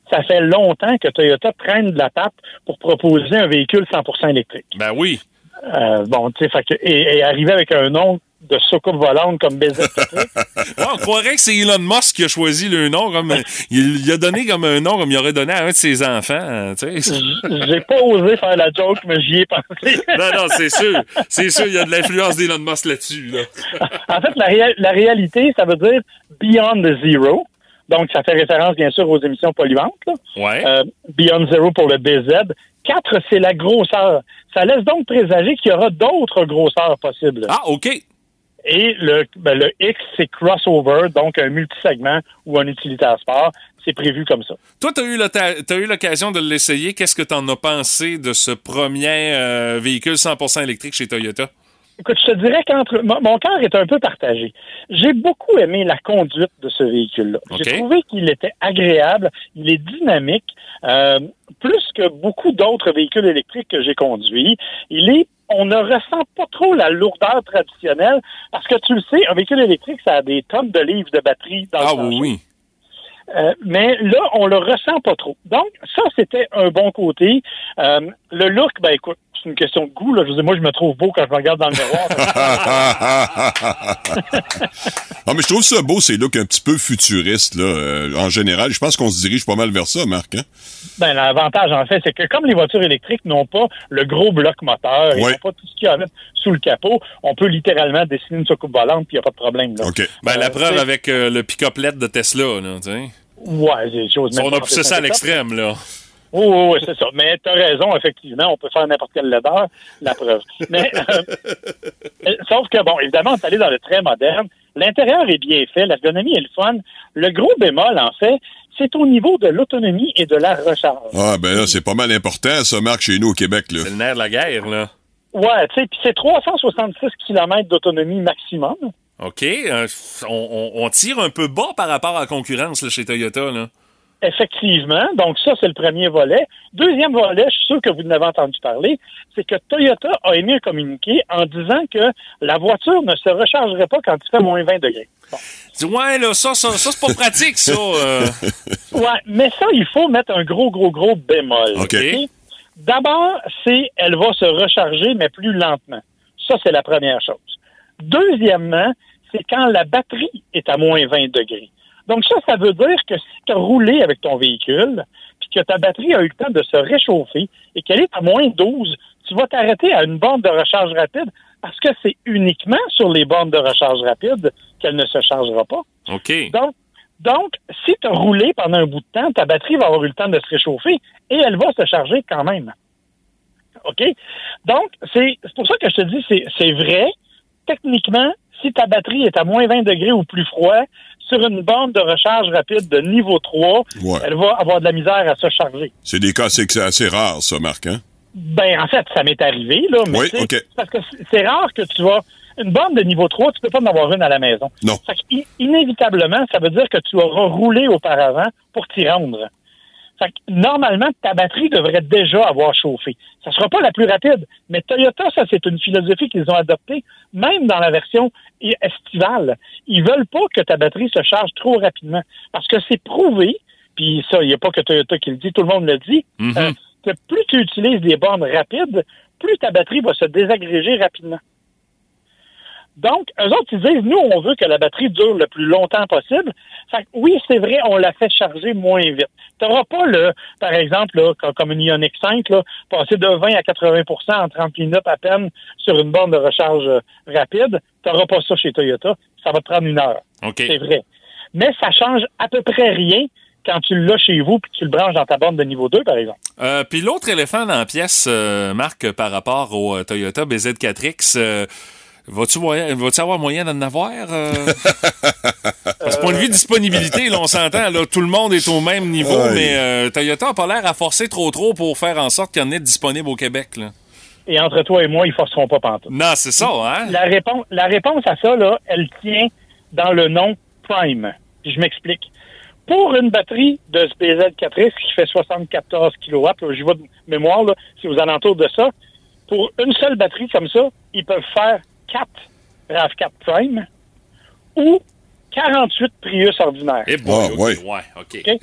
ça fait longtemps que Toyota traîne de la tape pour proposer un véhicule 100% électrique. Ben oui. Euh, bon, tu sais, et, et arriver avec un nom de soucoupe volante comme BZ4X, Ouais, on croirait que c'est Elon Musk qui a choisi le nom comme il, il a donné comme un nom comme il aurait donné à un de ses enfants, euh, sais. j'ai pas osé faire la joke, mais j'y ai pensé. Non, non, c'est sûr. C'est sûr, il y a de l'influence d'Elon Musk là-dessus. Là. en fait, la, réa- la réalité, ça veut dire Beyond the Zero. Donc, ça fait référence, bien sûr, aux émissions polluantes. là. Ouais. Euh, Beyond Zero pour le BZ. 4, c'est la grosseur. Ça laisse donc présager qu'il y aura d'autres grosseurs possibles. Ah, OK. Et le, ben, le X, c'est crossover, donc un multisegment ou un utilitaire sport. C'est prévu comme ça. Toi, tu as eu l'ota- t'as eu l'occasion de l'essayer. Qu'est-ce que tu en as pensé de ce premier euh, véhicule 100% électrique chez Toyota? Écoute, je te dirais qu'entre mon, cœur est un peu partagé. J'ai beaucoup aimé la conduite de ce véhicule-là. J'ai trouvé qu'il était agréable, il est dynamique, euh, plus que beaucoup d'autres véhicules électriques que j'ai conduits. Il est on ne ressent pas trop la lourdeur traditionnelle parce que tu le sais, un véhicule électrique, ça a des tonnes de livres de batterie dans Ah le oui, oui. Euh, mais là, on le ressent pas trop. Donc, ça, c'était un bon côté. Euh, le look, ben écoute, c'est une question de goût. Là. Je veux dire, moi, je me trouve beau quand je me regarde dans le miroir. ah, mais je trouve ça beau, ces looks un petit peu futuristes, là, euh, en général. Je pense qu'on se dirige pas mal vers ça, Marc. Hein? ben, l'avantage, en fait, c'est que comme les voitures électriques n'ont pas le gros bloc moteur, ils Ouais. n'ont pas tout ce qu'il y a à mettre sous le capot, on peut littéralement dessiner une soucoupe volante, puis il n'y a pas de problème. Là. OK. Ben, la Euh, preuve avec euh, le pick-up LED de Tesla, là, tu sais. Ouais, choses. On a poussé ça à l'extrême, là. Oui, oui, oui, c'est ça. Mais tu as raison, effectivement, on peut faire n'importe quelle leader, la preuve. Mais, euh, euh, sauf que, bon, évidemment, on est allé dans le très moderne. L'intérieur est bien fait, l'ergonomie est le fun. Le gros bémol, en fait, c'est au niveau de l'autonomie et de la recharge. Ah, ben là, c'est pas mal important, ça, Marc, chez nous au Québec, là. C'est le nerf de la guerre, là. Ouais, tu sais, puis c'est 366 km d'autonomie maximum. OK. euh, on, on- on tire un peu bas par rapport à la concurrence là, chez Toyota, là. Effectivement. Donc, ça, c'est le premier volet. Deuxième volet, je suis sûr que vous en avez entendu parler, c'est que Toyota a émis un communiqué en disant que la voiture ne se rechargerait pas quand il fait moins 20 degrés. Bon. Ouais, là, ça, ça, ça c'est pas pratique, ça. euh. Ouais, mais ça, il faut mettre un gros, gros, gros bémol. OK. D'abord, c'est elle va se recharger, mais plus lentement. Ça, c'est la première chose. Deuxièmement, c'est quand la batterie est à moins 20 degrés. Donc ça, ça veut dire que si tu as roulé avec ton véhicule, puis que ta batterie a eu le temps de se réchauffer et qu'elle est à moins 12, tu vas t'arrêter à une borne de recharge rapide parce que c'est uniquement sur les bornes de recharge rapide qu'elle ne se chargera pas. OK. Donc, donc si tu as roulé pendant un bout de temps, ta batterie va avoir eu le temps de se réchauffer et elle va se charger quand même. OK? Donc, c'est pour ça que je te dis, c'est c'est vrai. Techniquement, si ta batterie est à moins 20 degrés ou plus froid, sur une borne de recharge rapide de niveau 3, Ouais. elle va avoir de la misère à se charger. C'est des cas assez, assez rares, ça, Marc, hein? Ben, en fait, ça m'est arrivé, là. Mais Oui. Parce que c'est- c'est rare que tu vas. Une borne de niveau 3, tu peux pas en avoir une à la maison. Non. Fait inévitablement, ça veut dire que tu auras roulé auparavant pour t'y rendre. Fait que, normalement, ta batterie devrait déjà avoir chauffé. Ça sera pas la plus rapide, mais Toyota, ça, c'est une philosophie qu'ils ont adoptée, même dans la version estivale. Ils veulent pas que ta batterie se charge trop rapidement. Parce que c'est prouvé, puis ça, il n'y a pas que Toyota qui le dit, tout le monde le dit, Mhm. euh, que plus tu utilises des bornes rapides, plus ta batterie va se désagréger rapidement. Donc, eux autres, ils disent, nous, on veut que la batterie dure le plus longtemps possible. Fait que oui, c'est vrai, on la fait charger moins vite. Tu n'auras pas, le, par exemple, là, comme- une Ioniq 5, là, passer de 20 à 80% en 30 minutes à peine sur une borne de recharge euh, rapide. Tu n'auras pas ça chez Toyota. Ça va te prendre une heure. OK. C'est vrai. Mais ça change à peu près rien quand tu l'as chez vous puis que tu le branches dans ta borne de niveau 2, par exemple. Euh, Puis l'autre éléphant dans la pièce, euh, Marc, par rapport au euh, Toyota BZ4X, euh, vas-tu avoir moyen d'en avoir? euh? À ce point de vue disponibilité, là, on s'entend, là, tout le monde est au même niveau, mais euh, Toyota n'a pas l'air à forcer trop trop pour faire en sorte qu'il y en ait disponible au Québec. Là. Et entre toi et moi, ils forceront pas pantoute. Non, c'est ça, hein? La réponse, la réponse à ça, là, elle tient dans le nom Prime. Puis je m'explique. Pour une batterie de SBZ4X qui fait 74 kW, je vois de mémoire, là, c'est aux alentours de ça, pour une seule batterie comme ça, ils peuvent faire 4 RAV4 Prime ou 48 Prius ordinaires. Eh boy, Ah, ok, ouais. ouais?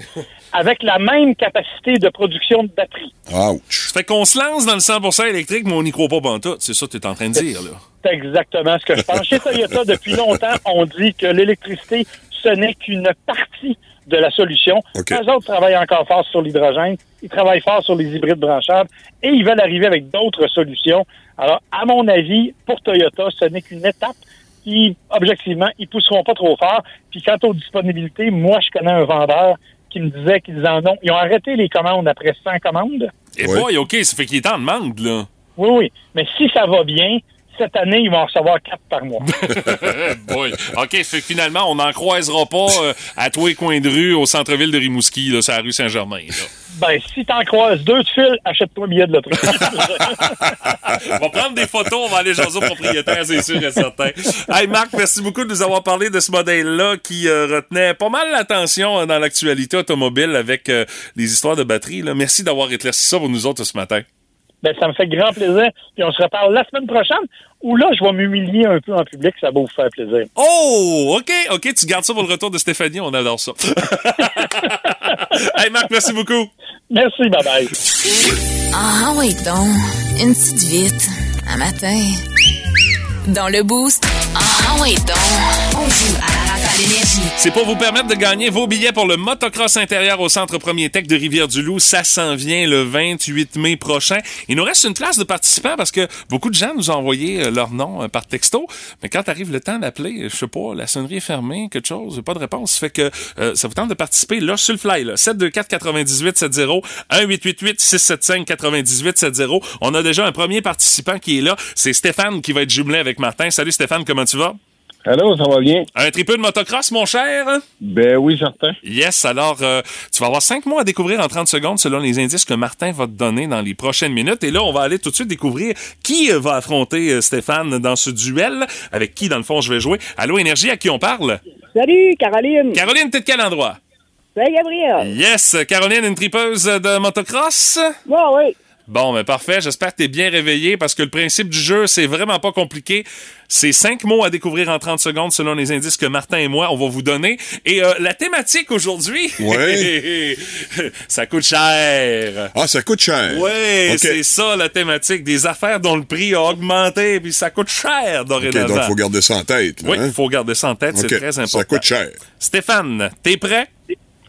Avec la même capacité de production de batterie. Ouch. Ça fait qu'on se lance dans le 100% électrique, mais on n'y croit pas pantoute. C'est ça que tu es en train de dire, là. C'est exactement ce que je pense. Chez Toyota, depuis longtemps, on dit que l'électricité, ce n'est qu'une partie de la solution. Les autres travaillent encore fort sur l'hydrogène, ils travaillent fort sur les hybrides branchables et ils veulent arriver avec d'autres solutions. Alors, à mon avis, pour Toyota, ce n'est qu'une étape. Qui, objectivement, ils pousseront pas trop fort. Puis quant aux disponibilités, moi, je connais un vendeur qui me disait qu'ils en ont. Ils ont arrêté les commandes après 100 commandes. Eh Ouais. boy, OK, ça fait qu'il est en demande, là. Oui, oui. Mais si ça va bien, cette année, ils vont en recevoir quatre par mois. Boy. OK, fait que finalement, on n'en croisera pas euh, à tous les coins de rue au centre-ville de Rimouski, là, sur la rue Saint-Germain. Ben, si t'en croises deux de fil, achète-toi un billet de loterie. On va prendre des photos, on va aller jaser au propriétaire, c'est sûr et certain. Hey Marc, merci beaucoup de nous avoir parlé de ce modèle-là qui euh, retenait pas mal l'attention euh, dans l'actualité automobile avec euh, les histoires de batterie. Là. Merci d'avoir éclairci ça pour nous autres ce matin. Ben, ça me fait grand plaisir. Puis on se reparle la semaine prochaine, où là, je vais m'humilier un peu en public, ça va vous faire plaisir. Oh, OK, OK, tu gardes ça pour le retour de Stéphanie, on adore ça. hey Marc, merci beaucoup. Merci, bye bye. Ah oui donc, une petite vite, un matin. Dans le boost, ah oui donc, on joue à. C'est pour vous permettre de gagner vos billets pour le motocross intérieur au Centre Premier Tech de Rivière-du-Loup. Ça s'en vient le 28 mai prochain. Il nous reste une place de participants parce que beaucoup de gens nous ont envoyé euh, leur nom euh, par texto. Mais quand arrive le temps d'appeler, je sais pas, la sonnerie est fermée, quelque chose, pas de réponse. Fait que euh, ça vous tente de participer là sur le fly, là. 724 98 70 1888 675 98 70. On a déjà un premier participant qui est là. C'est Stéphane qui va être jumelé avec Martin. Salut Stéphane, comment tu vas? Allô, ça va bien? Un tripeux de motocross, mon cher? Ben oui, certain. Yes, alors euh, tu vas avoir cinq mots à découvrir en 30 secondes selon les indices que Martin va te donner dans les prochaines minutes. Et là, on va aller tout de suite découvrir qui euh, va affronter euh, Stéphane dans ce duel, avec qui, dans le fond, je vais jouer? Allô, Énergie, à qui on parle? Salut, Caroline. Caroline, t'es de quel endroit? C'est Gabriel. Yes, Caroline, une tripeuse de motocross? Ouais, oui. Bon, mais parfait. J'espère que t'es bien réveillé parce que le principe du jeu, c'est vraiment pas compliqué. C'est cinq mots à découvrir en 30 secondes selon les indices que Martin et moi, on va vous donner. Et euh, la thématique aujourd'hui, Ouais. ça coûte cher. Ah, ça coûte cher. Oui, c'est ça la thématique. Des affaires dont le prix a augmenté, puis ça coûte cher dorénavant. donc faut garder ça en tête. là, Oui, hein? il faut garder ça en tête, c'est très important. Ça coûte cher. Stéphane, t'es prêt?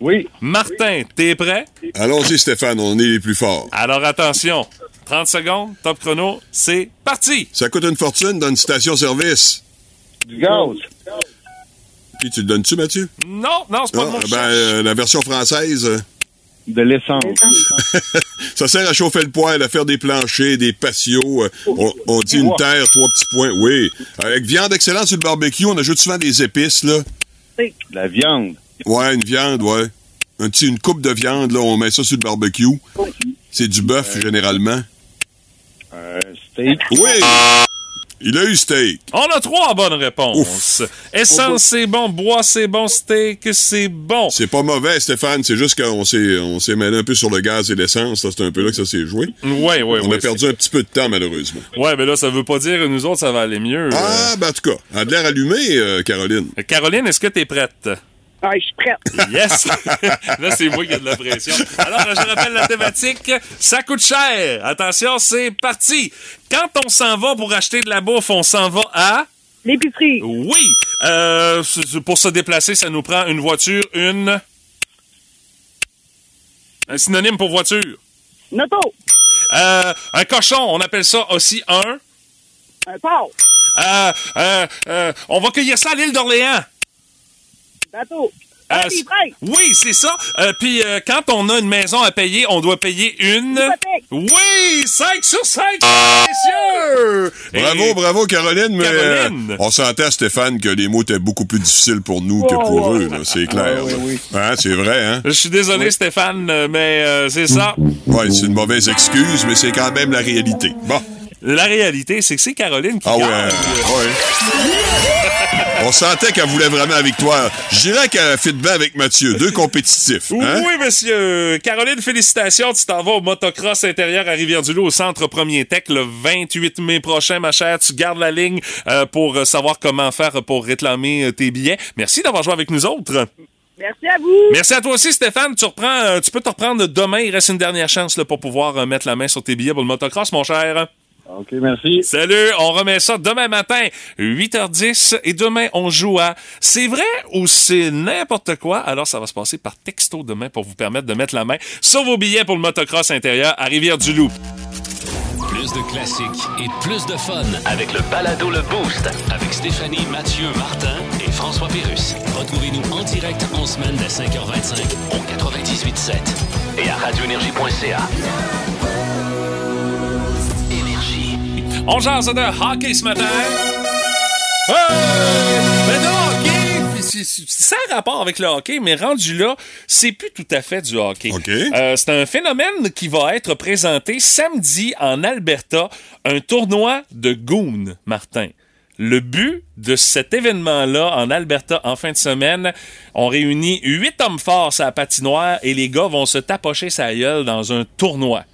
Oui. Martin, t'es prêt? Allons-y, Stéphane, on est les plus forts. Alors attention, 30 secondes, top chrono, c'est parti! Ça coûte une fortune dans une station-service. Du gaz. Puis tu le donnes-tu, Mathieu? Non, non, c'est pas Ah, mot que je ben, cherche. euh, la version française, euh, De l'essence. ça sert à chauffer le poêle, à faire des planchers, des patios. euh, on, on dit une terre, trois petits points. Oui. Avec viande excellente sur le barbecue, on ajoute souvent des épices, là. De la viande. Ouais, une viande, ouais. Un petit, une coupe de viande, là, on met ça sur le barbecue. C'est du bœuf, généralement. Un steak. Oui! Il a eu steak. On a trois bonnes réponses. Essence, c'est bon. Bois, c'est bon. Steak, c'est bon. C'est pas mauvais, Stéphane. C'est juste qu'on s'est, on s'est mêlé un peu sur le gaz et l'essence. là. C'est un peu là que ça s'est joué. Ouais, ouais, On ouais. a perdu un petit peu de temps, malheureusement. Ouais, mais là, ça veut pas dire que nous autres, ça va aller mieux. Ah, ben, en tout cas, a de l'air allumée, euh, Caroline. Euh, Caroline, est-ce que t'es prête? Ah, je suis prête. Yes! là, c'est moi qui ai de la pression. Alors, je rappelle la thématique. Ça coûte cher. Attention, c'est parti. Quand on s'en va pour acheter de la bouffe, on s'en va à... L'épicerie. Oui. Euh, pour se déplacer, ça nous prend une voiture, une... Un synonyme pour voiture. Une auto. Euh, un cochon, on appelle ça aussi un... Un euh, euh, on va cueillir ça à l'île d'Orléans. Bateau. Euh, oui, c'est ça. Euh, Puis euh, quand on a une maison à payer, on doit payer une... Oui! 5 sur 5, messieurs! Bravo, Et- bravo, Caroline, mais Caroline. euh, on sentait, Stéphane, que les mots étaient beaucoup plus difficiles pour nous que Oh, pour ouais. eux, c'est clair. Ah, oui, là. oui. Hein, c'est vrai, hein? Je suis désolé, Stéphane, mais euh, c'est ça. Ouais, c'est une mauvaise excuse, mais c'est quand même la réalité. Bon. La réalité, c'est que c'est Caroline qui Ah ouais, gagne. ouais. On sentait qu'elle voulait vraiment la victoire. Je dirais qu'elle fit bien avec Mathieu. Deux compétitifs. hein? Oui, monsieur. Caroline, félicitations. Tu t'en vas au motocross intérieur à Rivière-du-Loup au Centre Premier Tech le 28 mai prochain, ma chère. Tu gardes la ligne euh, pour euh, savoir comment faire pour réclamer euh, tes billets. Merci d'avoir joué avec nous autres. Merci à vous. Merci à toi aussi, Stéphane. Tu reprends, euh, tu peux te reprendre demain. Il reste une dernière chance là, pour pouvoir euh, mettre la main sur tes billets pour le motocross, mon cher. OK, merci. Salut, on remet ça demain matin, 8h10, et demain, on joue à C'est vrai ou c'est n'importe quoi? Alors, ça va se passer par texto demain pour vous permettre de mettre la main sur vos billets pour le motocross intérieur à Rivière-du-Loup. Plus de classiques et plus de fun. Avec le balado Le Boost. Avec Stéphanie, Mathieu, Martin et François Pérus. Retrouvez-nous en direct en semaine dès 5h25 au 98.7. Et à radioénergie.ca. On jase de hockey ce matin. Hey! Ben de hockey, ça a rapport avec le hockey, mais rendu là, c'est plus tout à fait du hockey. OK. Euh, c'est un phénomène qui va être présenté samedi en Alberta, un tournoi de goon, Martin. Le but de cet événement-là en Alberta en fin de semaine, on réunit huit hommes forts à la patinoire et les gars vont se tapocher sa gueule dans un tournoi.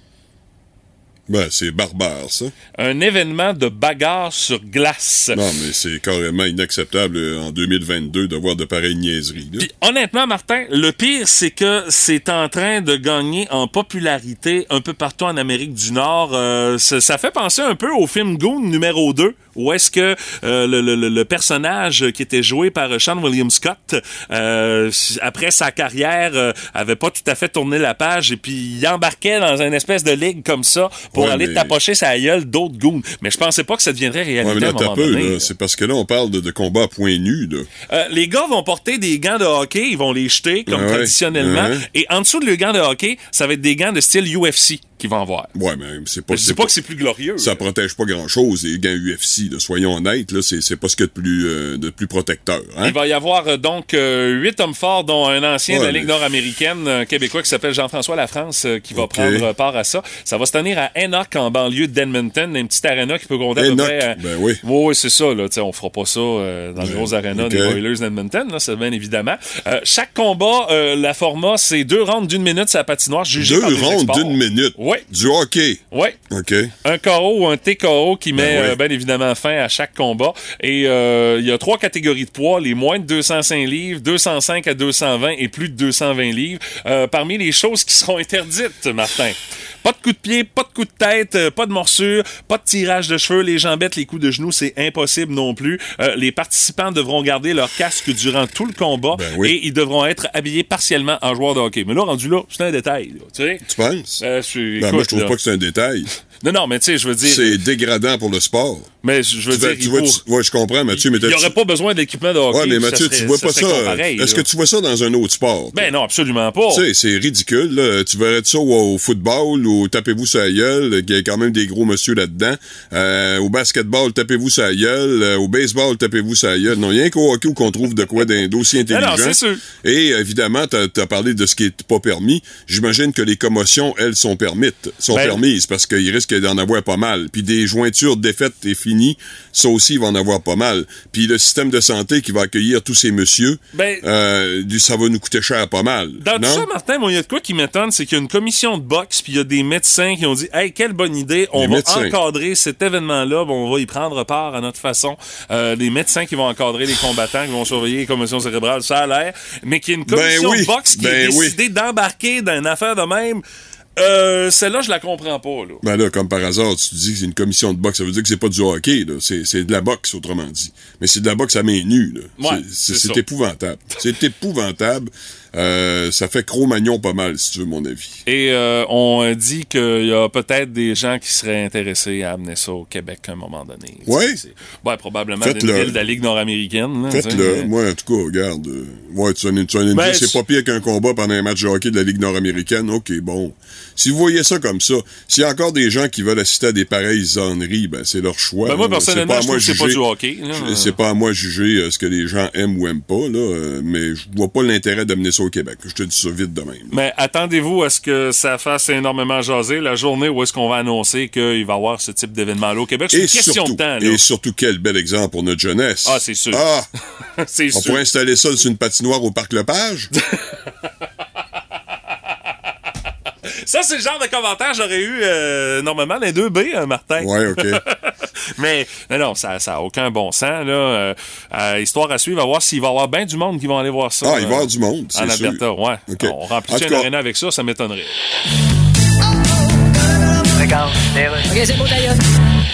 Ben, c'est barbare, ça. Un événement de bagarre sur glace. Non, mais c'est carrément inacceptable euh, en 2022 de voir de pareilles niaiseries. honnêtement, Martin, le pire, c'est que c'est en train de gagner en popularité un peu partout en Amérique du Nord. Euh, ça, ça fait penser un peu au film Goon numéro 2, où est-ce que euh, le, le- le- personnage qui était joué par Sean William Scott, euh, après sa carrière, euh, avait pas tout à fait tourné la page et puis il embarquait dans une espèce de ligue comme ça pour Ouais, aller mais- tapocher sa gueule d'autres goons. Mais je pensais pas que ça deviendrait réalité Ouais, mais à là, un t'as moment peu, donné. là. C'est parce que là, on parle de, de combat à point nu, là. Euh, les gars vont porter des gants de hockey, ils vont les jeter comme ouais. traditionnellement. Ouais. Et en dessous de le gants de hockey, ça va être des gants de style UFC qu'ils vont avoir. Ouais, mais c'est pas. Je dis c'est pas que c'est plus glorieux. Ça protège pas grand-chose, les gants UFC, là. Soyons honnêtes, là. C'est c'est pas ce qu'il y a de plus, euh, de plus protecteur, hein. Il va y avoir euh, donc euh, huit hommes forts, dont un ancien de la Ligue mais- nord-américaine, un Québécois qui s'appelle Jean-François Lafrance, qui va prendre part à ça. Ça va se tenir à Enoch, en banlieue d'Edmonton, une petite arena qui peut compter à peu près... ben oui. Oui, oui, c'est ça. Là, on fera pas ça dans les Ouais, grosses arenas ok. des Oilers d'Edmonton, là, c'est bien évidemment. Chaque combat, la format, c'est deux rounds d'une minute sur la patinoire, jugé Deux par rondes d'une minute. Oui. Du hockey. Oui. OK. Un KO ou un TKO qui met Ben oui. euh, bien évidemment fin à chaque combat. Et euh, il y a trois catégories de poids, les moins de 205 livres, 205 à 220 et plus de 220 livres. Euh, parmi les choses qui seront interdites, Martin. Pas de coup de pied, pas de coup de tête, euh, pas de morsure, pas de tirage de cheveux, les jambettes, les coups de genoux, c'est impossible non plus. Euh, les participants devront garder leur casque durant tout le combat Ben oui. et ils devront être habillés partiellement en joueur de hockey. Mais là, rendu là, c'est un détail. là, tu sais. Tu penses? Euh, Ben, écoute, moi, je trouve là. pas que c'est un détail. Non, non, mais tu sais, je veux dire... C'est dégradant pour le sport. Mais je veux Tu, dire, tu il vois, faut- tu- ouais, je comprends, Mathieu, mais il n'y aurait pas besoin d'équipement de hockey. Ouais, mais Mathieu, serait- tu vois pas ça. Est-ce que tu vois ça dans un autre sport? Ben non, absolument pas. Tu sais, c'est ridicule. Là. Tu verrais ça au, football ou tapez-vous sa gueule, qu'il y a quand même des gros monsieur là-dedans. Euh, au basketball, tapez-vous sa gueule. Euh, au baseball, tapez-vous sa gueule. Non, rien qu'au hockey où qu'on trouve de quoi d'un dossier Non, intelligent. non, c'est sûr. Et évidemment, t'as as parlé de ce qui est pas permis. J'imagine que les commotions, elles, sont permises. Sont Ben- permises parce qu'il risque d'en avoir pas mal. Puis des jointures défaites et finies, ça aussi, il va en avoir pas mal. Puis le système de santé qui va accueillir tous ces messieurs, Ben- euh, ça va nous coûter cher pas mal. Dans non? tout ça, Martin, il y a de quoi qui m'étonne, c'est qu'il y a une commission de boxe, puis il y a des médecins qui ont dit Hey, quelle bonne idée, on va médecins. encadrer cet événement-là, bon, on va y prendre part à notre façon. Euh, des médecins qui vont encadrer les combattants, qui vont surveiller les commotions cérébrales, ça a l'air, mais qu'il y a une commission oui, de boxe qui ben a oui. décidé d'embarquer dans une affaire de même. Euh, celle-là, je la comprends pas, là. Ben là, comme par hasard, tu dis que c'est une commission de boxe, ça veut dire que c'est pas du hockey, là. C'est, c'est de la boxe, autrement dit. Mais c'est de la boxe à main nue, là. Ouais, c'est, c'est c'est ça. épouvantable. C'est épouvantable. Euh, ça fait Cro-Magnon pas mal, si tu veux mon avis. Et euh, on dit qu'il y a peut-être des gens qui seraient intéressés à amener ça au Québec à un moment donné. C'est- Ouais, probablement Faites-le. des villes de la Ligue nord-américaine. Faites-le. Moi, en tout cas, regarde. euh, ouais, tu as une, tu as une Ben, c'est pas pire qu'un combat pendant un match de hockey de la Ligue nord-américaine. OK, bon. Si vous voyez ça comme ça, s'il y a encore des gens qui veulent assister à des pareilles zonneries, ben, c'est leur choix. Ben, moi, personnellement, C'est pas à je moi que c'est pas du hockey, C'est pas à moi de juger ce que les gens aiment ou aiment pas, là. mais je vois pas l'intérêt d'amener ça au Québec. Je te dis ça vite de même. Mais attendez-vous à ce que ça fasse énormément jaser la journée où est-ce qu'on va annoncer qu'il va y avoir ce type d'événement-là au Québec. C'est une question surtout, de temps. Là. et surtout, quel bel exemple pour notre jeunesse. Ah, c'est sûr. Ah! c'est On sûr. pourrait installer ça sur une patinoire au Parc Lepage? Ça, c'est le genre de commentaire que j'aurais eu euh, normalement les deux B, hein, Martin. Ouais, OK. Mais non, non, ça n'a aucun bon sens. Là. Euh, euh, histoire à suivre, à voir s'il va y avoir bien du monde qui vont aller voir ça. Ah, il va y avoir euh, du monde, c'est En sûr. Alberta, ouais. OK. On remplit une arena avec ça, ça m'étonnerait. OK, c'est beau, d'ailleurs.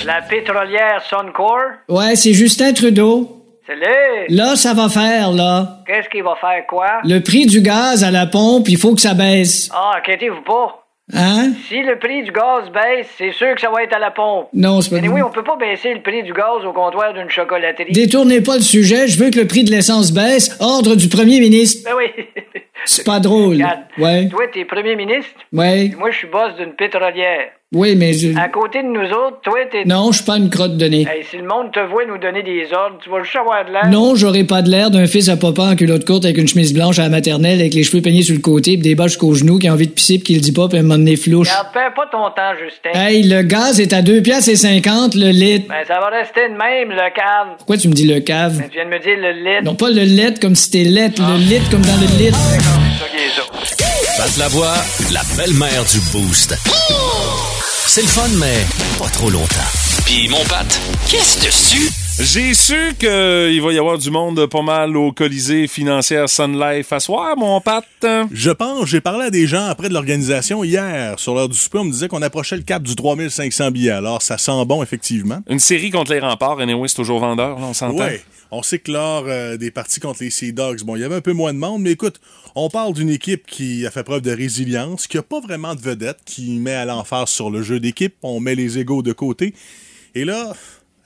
La pétrolière Suncor, Ouais, c'est Justin Trudeau. c'est lui. Là, ça va faire, là. Qu'est-ce qu'il va faire quoi? Le prix du gaz à la pompe, il faut que ça baisse. Ah, inquiétez-vous pas. Hein? Si le prix du gaz baisse, c'est sûr que ça va être à la pompe. Non, c'est pas Mais oui, on peut pas baisser le prix du gaz au comptoir d'une chocolaterie. Détournez pas le sujet, je veux que le prix de l'essence baisse. Ordre du premier ministre. Ben oui. C'est pas drôle. Regarde, Ouais. Toi, t'es premier ministre. Ouais. Moi, je suis boss d'une pétrolière. Oui, mais je... À côté de nous autres, toi, t'es... Non, je suis pas une crotte de nez. Hey, si le monde te voit nous donner des ordres, tu vas juste avoir de l'air. Non, j'aurais pas de l'air d'un fils à papa en culotte courte avec une chemise blanche à la maternelle avec les cheveux peignés sur le côté pis des bas jusqu'aux genoux qui a envie de pisser pis qui le dit pas pis un moment donné flouche. Perds pas ton temps, Justin. Hey, le gaz est à 2 piastres et 50 le litre. Ben, ça va rester de même, le cave. Pourquoi tu me dis le cave? Ben, tu viens de me dire le lait. Non, pas le litre comme si t'es lettre, le litre comme dans le litre. Pat la voix, la belle-mère du Boost. C'est le fun, mais pas trop longtemps. Puis mon Pat, qu'est-ce dessus? J'ai su qu'il va y avoir du monde pas mal au Colisée financière Sun Life à soir, mon Pat. Je pense, j'ai parlé à des gens après de l'organisation hier. Sur l'heure du souper, on me disait qu'on approchait le cap du 3500 billets. Alors, ça sent bon, effectivement. Une série contre les remparts, anyway, c'est toujours vendeur, là, on s'entend. Ouais. On sait que lors euh, des parties contre les Sea Dogs, bon, il y avait un peu moins de monde, mais écoute, on parle d'une équipe qui a fait preuve de résilience, qui a pas vraiment de vedette, qui met à l'emphase sur le jeu d'équipe, on met les égaux de côté. Et là,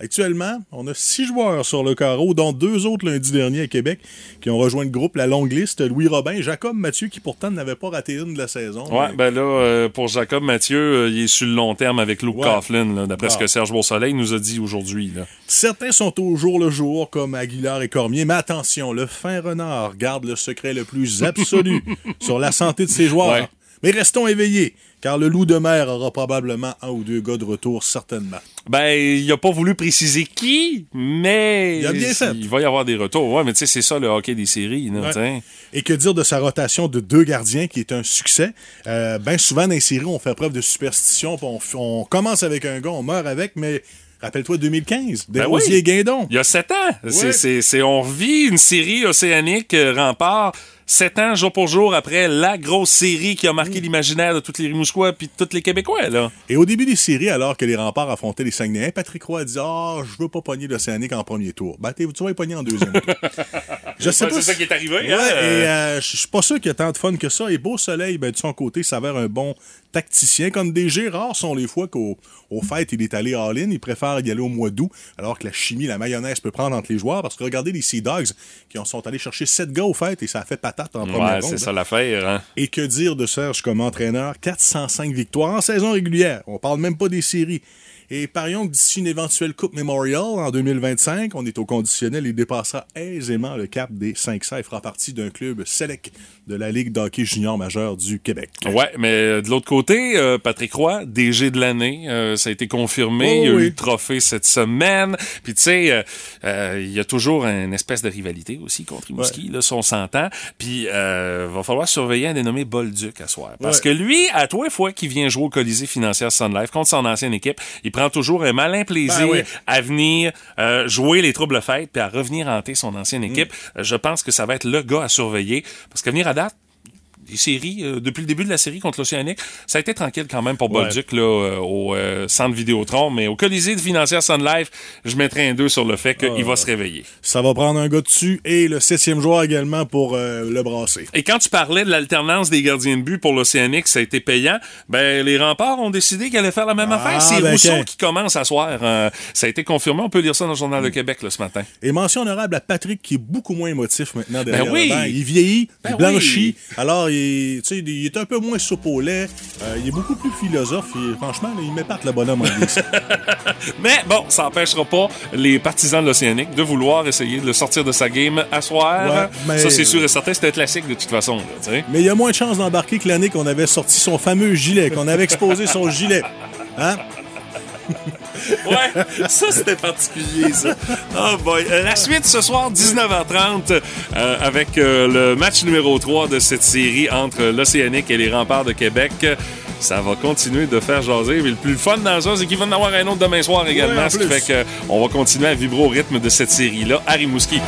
actuellement, on a six joueurs sur le carreau, dont deux autres lundi dernier à Québec, qui ont rejoint le groupe, la longue liste, Louis Robin et Jacob Mathieu, qui pourtant n'avait pas raté une de la saison. Mais- ben là, euh, pour Jacob Mathieu, euh, il est sur le long terme avec Luke Ouais. Coughlin, d'après ce Ah. que Serge Beausoleil nous a dit aujourd'hui. Certains sont au jour le jour, comme Aguilar et Cormier, mais attention, le fin renard garde le secret le plus absolu sur la santé de ses joueurs. Ouais. Mais restons éveillés, car le loup de mer aura probablement un ou deux gars de retour, certainement. Ben, il a pas voulu préciser qui, mais Il a bien fait. il va y avoir des retours. Ouais, mais tu sais, c'est ça le hockey des séries. Là, Ouais. Et que dire de sa rotation de deux gardiens, qui est un succès? Euh, ben souvent, dans les séries, on fait preuve de superstition, puis on, on commence avec un gars, on meurt avec, mais rappelle-toi 2015, Ben Desrosiers oui. et Guindon. Il y a sept ans. C'est- Ouais. C'est, c'est- on vit une série océanique euh, rempart. Sept ans, jour pour jour, après la grosse série qui a marqué Mm. l'imaginaire de tous les Rimouskois puis de tous les Québécois, là. Et au début des séries, alors que les remparts affrontaient les Saguenayens, Patrick Roy a dit Ah, je veux pas pogner l'Océanique en premier tour. Ben, tu vas y pogner en deuxième tour. Je sais pas. c'est si- ça qui est arrivé, Ouais, hein, et euh. je suis pas sûr qu'il y a tant de fun que ça. Et Beau Soleil, ben, de son côté, s'avère un bon tacticien. Comme DG, rares sont les fois qu'au au fait, il est allé all-in. Il préfère y aller au mois d'août, alors que la chimie, la mayonnaise peut prendre entre les joueurs. Parce que regardez les Sea Dogs qui en sont allés chercher sept gars au fait et ça a fait patate en première Ouais, c'est ça l'affaire. Hein? Et que dire de Serge comme entraîneur? 405 victoires en saison régulière. On parle même pas des séries. Et parions que d'ici une éventuelle Coupe Memorial en 2025, on est au conditionnel et dépassera aisément le cap des 500 et fera partie d'un club select de la Ligue d'hockey junior majeur du Québec. Ouais, mais euh, de l'autre côté, euh, Patrick Roy, DG de l'année, euh, ça a été confirmé. Oh il y a oui. eu le trophée cette semaine. Puis tu sais, euh, il y a toujours une espèce de rivalité aussi contre Rimouski, là, si on s'entend. Puis va falloir surveiller un dénommé Bolduc à soir. Parce Ouais. que lui, à toi fois qu'il vient jouer au Colisée financière Sun Life contre son ancienne équipe, il prend toujours un malin plaisir Ben oui. à venir euh, jouer les troubles fêtes puis à revenir hanter son ancienne Mm. équipe. Euh, Je pense que ça va être le gars à surveiller. Parce que venir à date, les séries, euh, depuis le début de la série contre l'Océanique, ça a été tranquille quand même pour Ouais. Bolduc là, euh, au euh, centre Vidéotron, mais au Colisée de financière Sun Life, je mettrais un 2 sur le fait qu'il Ah. va se réveiller. Ça va prendre un gars dessus et le septième joueur également pour le brasser. Et quand tu parlais de l'alternance des gardiens de but pour l'Océanique, ça a été payant, ben les remparts ont décidé qu'ils allaient faire la même Ah, affaire. C'est ben, Rousseau qui commence à soir. ça a été confirmé, on peut lire ça dans le Journal de Québec là, ce matin. Et mention honorable à Patrick qui est beaucoup moins émotif maintenant derrière Ben oui. le banc. Il vieillit, Ben il blanchit. oui. Alors, il, sais, il est un peu moins soupe au lait. Euh, il est beaucoup plus philosophe. Et, franchement, là, il m'épate le bonhomme en. Mais bon, ça n'empêchera pas les partisans de l'Océanique de vouloir essayer de le sortir de sa game à soir. Ouais, mais- Ça, c'est sûr et certain, c'est un classique de toute façon. là. Mais il y a moins de chances d'embarquer que l'année qu'on avait sorti son fameux gilet, qu'on avait exposé son gilet. Hein? Ouais, ça c'était particulier, ça. Oh boy. Euh, la suite ce soir, 19h30, euh, avec euh, le match numéro 3 de cette série entre l'Océanique et les remparts de Québec. Ça va continuer de faire jaser. Mais le plus fun dans ça, c'est qu'il va en avoir un autre demain soir également. Ouais, ce qui fait qu'on va continuer à vibrer au rythme de cette série-là à Rimouski.